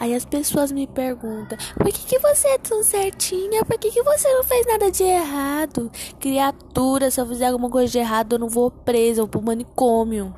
Aí as pessoas me perguntam: por que, que você é tão certinha? Por que, que você não fez nada de errado? Criatura, se eu fizer alguma coisa de errado, eu não vou presa, eu vou pro manicômio.